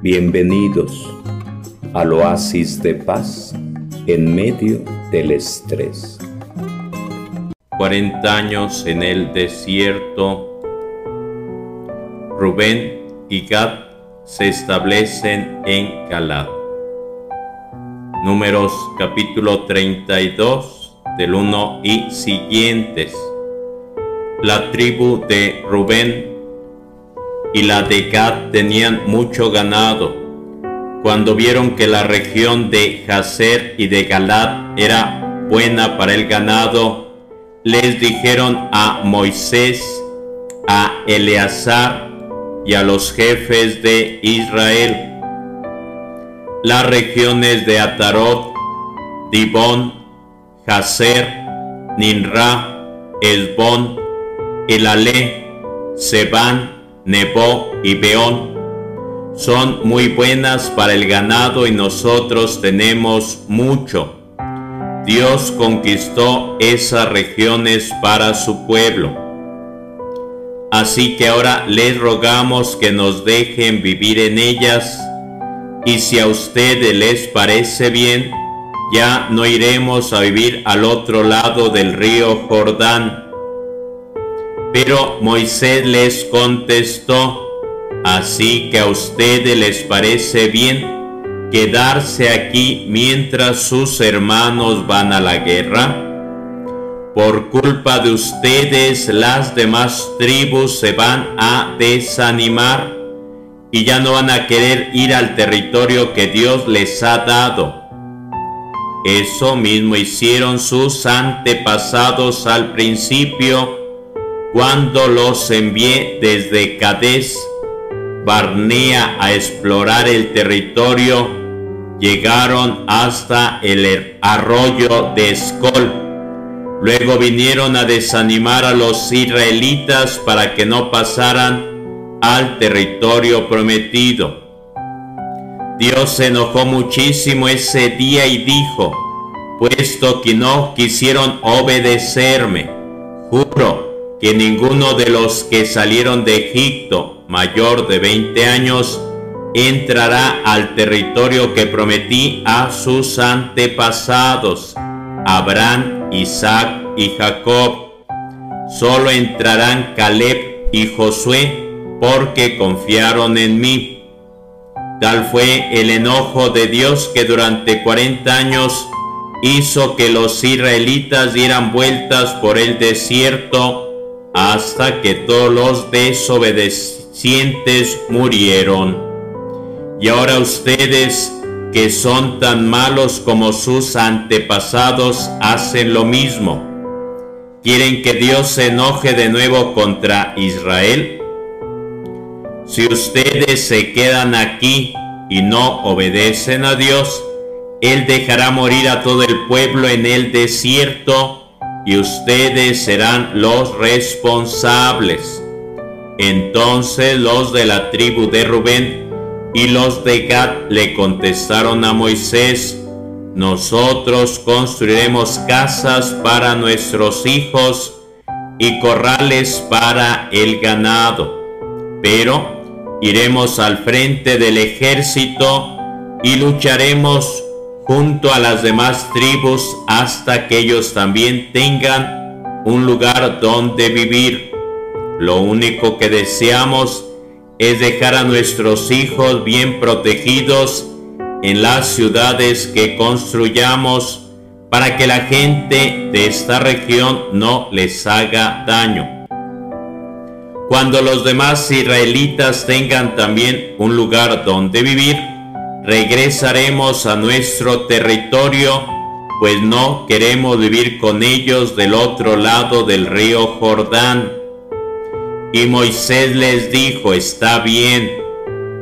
Bienvenidos al oasis de paz en medio del estrés. 40 años en el desierto. Rubén y Gad se establecen en Galad. Números capítulo 32 del 1 y siguientes. La tribu de Rubén y la de Gad tenían mucho ganado. Cuando vieron que la región de Jazer y de Galad era buena para el ganado, les dijeron a Moisés, a Eleazar y a los jefes de Israel, las regiones de Atarot, Dibón, Jazer, Ninra, Esbón, Elalé, Sebán, Nebo y Beón son muy buenas para el ganado y nosotros tenemos mucho. Dios conquistó esas regiones para su pueblo. Así que ahora les rogamos que nos dejen vivir en ellas y si a ustedes les parece bien, ya no iremos a vivir al otro lado del río Jordán pero Moisés les contestó, así que a ustedes les parece bien quedarse aquí mientras sus hermanos van a la guerra. Por culpa de ustedes las demás tribus se van a desanimar y ya no van a querer ir al territorio que Dios les ha dado. Eso mismo hicieron sus antepasados al principio cuando los envié desde Cades Barnea a explorar el territorio, llegaron hasta el arroyo de Escol. Luego vinieron a desanimar a los israelitas para que no pasaran al territorio prometido. Dios se enojó muchísimo ese día y dijo, puesto que no quisieron obedecerme, juro que ninguno de los que salieron de Egipto mayor de 20 años entrará al territorio que prometí a sus antepasados, Abraham, Isaac y Jacob. Solo entrarán Caleb y Josué porque confiaron en mí. Tal fue el enojo de Dios que durante 40 años hizo que los israelitas dieran vueltas por el desierto hasta que todos los desobedecientes murieron. Y ahora ustedes, que son tan malos como sus antepasados, hacen lo mismo. ¿Quieren que Dios se enoje de nuevo contra Israel? Si ustedes se quedan aquí y no obedecen a Dios, Él dejará morir a todo el pueblo en el desierto y ustedes serán los responsables. Entonces los de la tribu de Rubén y los de Gad le contestaron a Moisés, nosotros construiremos casas para nuestros hijos y corrales para el ganado, pero iremos al frente del ejército y lucharemos junto a las demás tribus hasta que ellos también tengan un lugar donde vivir. Lo único que deseamos es dejar a nuestros hijos bien protegidos en las ciudades que construyamos para que la gente de esta región no les haga daño. Cuando los demás israelitas tengan también un lugar donde vivir, regresaremos a nuestro territorio, pues no queremos vivir con ellos del otro lado del río Jordán. Y Moisés les dijo, está bien,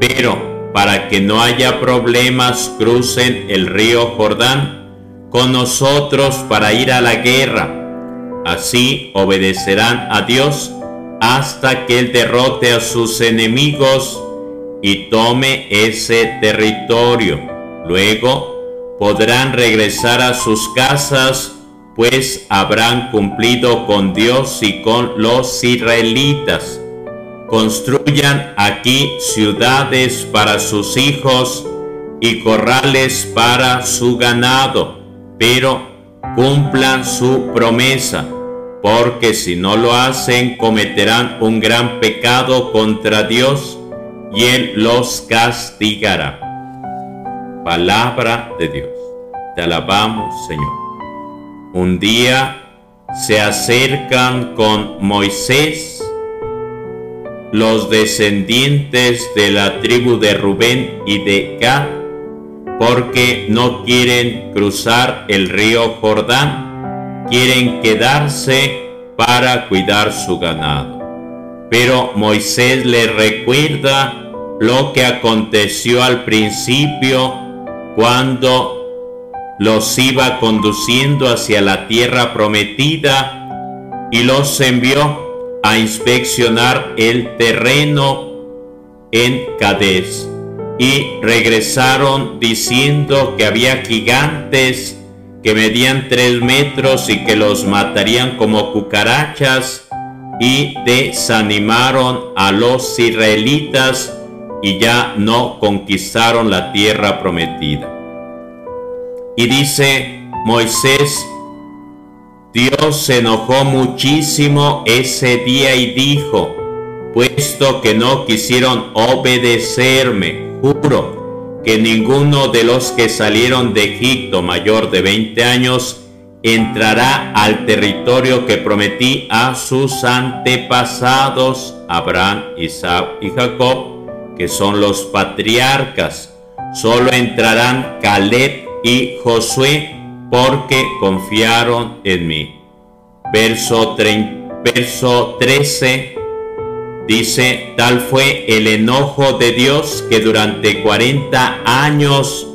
pero para que no haya problemas crucen el río Jordán con nosotros para ir a la guerra. Así obedecerán a Dios hasta que Él derrote a sus enemigos y tome ese territorio. Luego podrán regresar a sus casas, pues habrán cumplido con Dios y con los israelitas. construyan aquí ciudades para sus hijos y corrales para su ganado, pero cumplan su promesa, porque si no lo hacen cometerán un gran pecado contra Dios y Él los castigará. Palabra de Dios. Te alabamos, Señor. Un día se acercan con Moisés los descendientes de la tribu de Rubén y de Gad, porque no quieren cruzar el río Jordán, quieren quedarse para cuidar su ganado. Pero Moisés le recuerda lo que aconteció al principio cuando los iba conduciendo hacia la tierra prometida y los envió a inspeccionar el terreno en Cades. Y regresaron diciendo que había gigantes que medían tres metros y que los matarían como cucarachas y desanimaron a los israelitas y ya no conquistaron la tierra prometida. Y dice Moisés, Dios se enojó muchísimo ese día y dijo, puesto que no quisieron obedecerme, juro que ninguno de los que salieron de Egipto mayor de 20 años entrará al territorio que prometí a sus antepasados, Abraham, Isaac y Jacob, que son los patriarcas. Solo entrarán Caleb y Josué porque confiaron en mí. Verso, verso 13 dice, tal fue el enojo de Dios que durante 40 años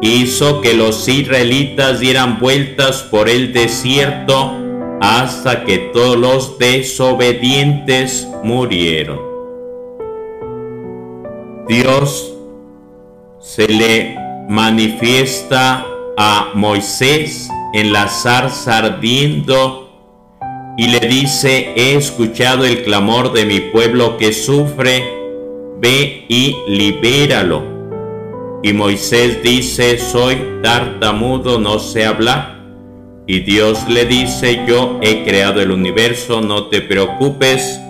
hizo que los israelitas dieran vueltas por el desierto hasta que todos los desobedientes murieron. Dios se le manifiesta a Moisés en la zarza ardiendo y le dice, he escuchado el clamor de mi pueblo que sufre, ve y libéralo. Y Moisés dice, soy tartamudo, no sé hablar. Y Dios le dice, yo he creado el universo, no te preocupes,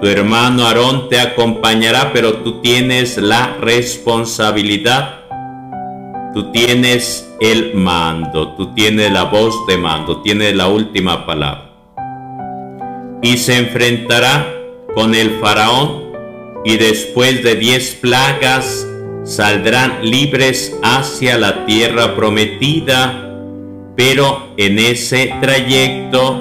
tu hermano Aarón te acompañará, pero tú tienes la responsabilidad Tú tienes el mando, tú tienes la voz de mando, tienes la última palabra. Y se enfrentará con el faraón y después de diez plagas saldrán libres hacia la tierra prometida, pero en ese trayecto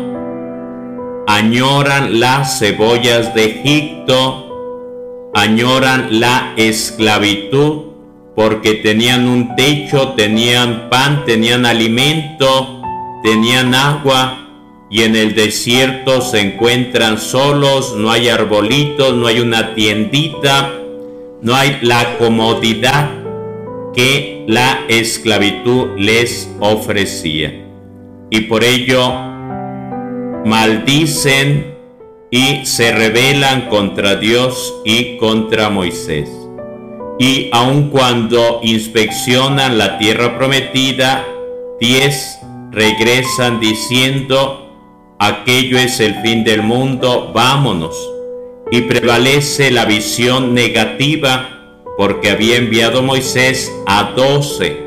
añoran las cebollas de Egipto, añoran la esclavitud porque tenían un techo, tenían pan, tenían alimento, tenían agua, y en el desierto se encuentran solos, no hay arbolitos, no hay una tiendita, no hay la comodidad que la esclavitud les ofrecía. Y por ello maldicen y se rebelan contra Dios y contra Moisés y aun cuando inspeccionan la tierra prometida, diez regresan diciendo, aquello es el fin del mundo, vámonos. Y prevalece la visión negativa porque había enviado Moisés a doce,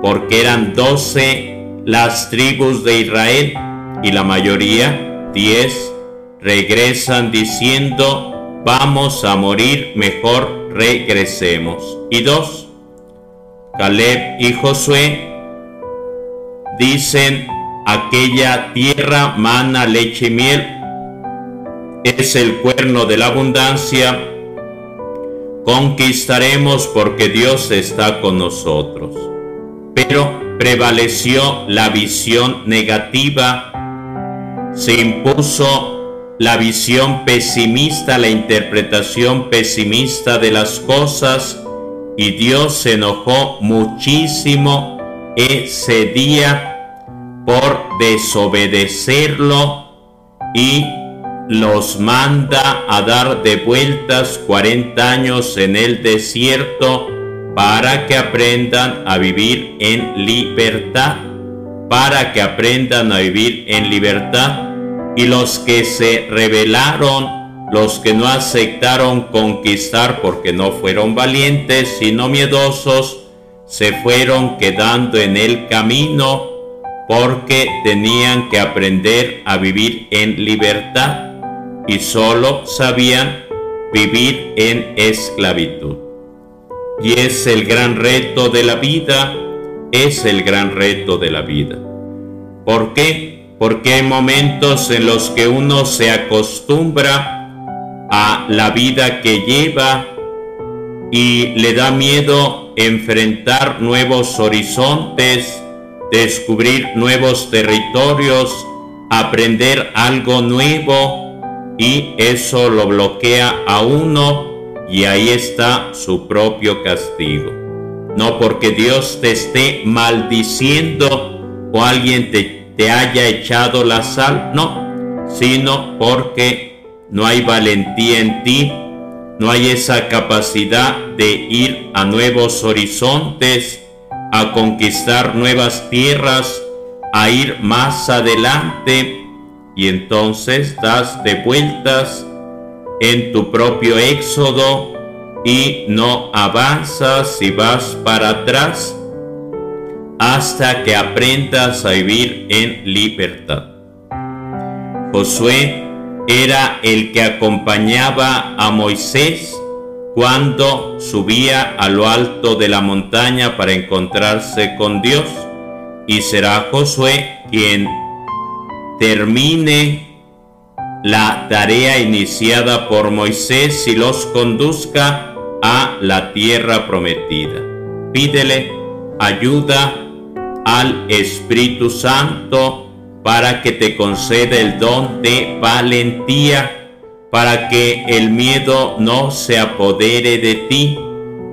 porque eran doce las tribus de Israel y la mayoría, diez, regresan diciendo, vamos a morir mejor regresemos. Y dos, Caleb y Josué dicen, aquella tierra mana, leche y miel, es el cuerno de la abundancia, conquistaremos porque Dios está con nosotros. Pero prevaleció la visión negativa, se impuso la visión pesimista, la interpretación pesimista de las cosas y Dios se enojó muchísimo ese día por desobedecerlo y los manda a dar de vueltas 40 años en el desierto para que aprendan a vivir en libertad, para que aprendan a vivir en libertad. Y los que se rebelaron, los que no aceptaron conquistar porque no fueron valientes, sino miedosos, se fueron quedando en el camino porque tenían que aprender a vivir en libertad y solo sabían vivir en esclavitud. Y es el gran reto de la vida, es el gran reto de la vida. ¿Por qué? Porque hay momentos en los que uno se acostumbra a la vida que lleva y le da miedo enfrentar nuevos horizontes, descubrir nuevos territorios, aprender algo nuevo y eso lo bloquea a uno y ahí está su propio castigo. No porque Dios te esté maldiciendo o alguien te, haya echado la sal, no, sino porque no hay valentía en ti, no hay esa capacidad de ir a nuevos horizontes, a conquistar nuevas tierras, a ir más adelante y entonces das de vueltas en tu propio éxodo y no avanzas y vas para atrás hasta que aprendas a vivir en libertad. Josué era el que acompañaba a Moisés cuando subía a lo alto de la montaña para encontrarse con Dios y será Josué quien termine la tarea iniciada por Moisés y los conduzca a la tierra prometida. Pídele ayuda al Espíritu Santo para que te conceda el don de valentía, para que el miedo no se apodere de ti.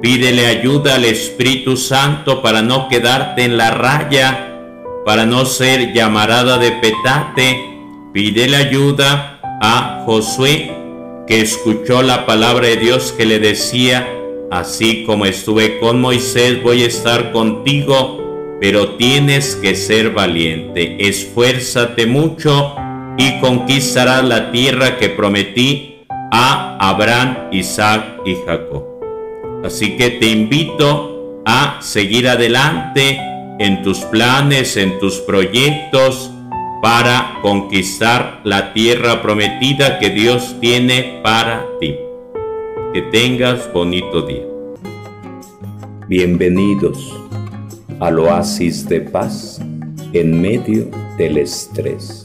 Pídele ayuda al Espíritu Santo para no quedarte en la raya, para no ser llamarada de petate. Pídele ayuda a Josué, que escuchó la palabra de Dios que le decía, así como estuve con Moisés, voy a estar contigo, pero tienes que ser valiente, esfuérzate mucho y conquistarás la tierra que prometí a Abraham, Isaac y Jacob. Así que te invito a seguir adelante en tus planes, en tus proyectos, para conquistar la tierra prometida que Dios tiene para ti. Que tengas bonito día. Bienvenidos al oasis de paz en medio del estrés.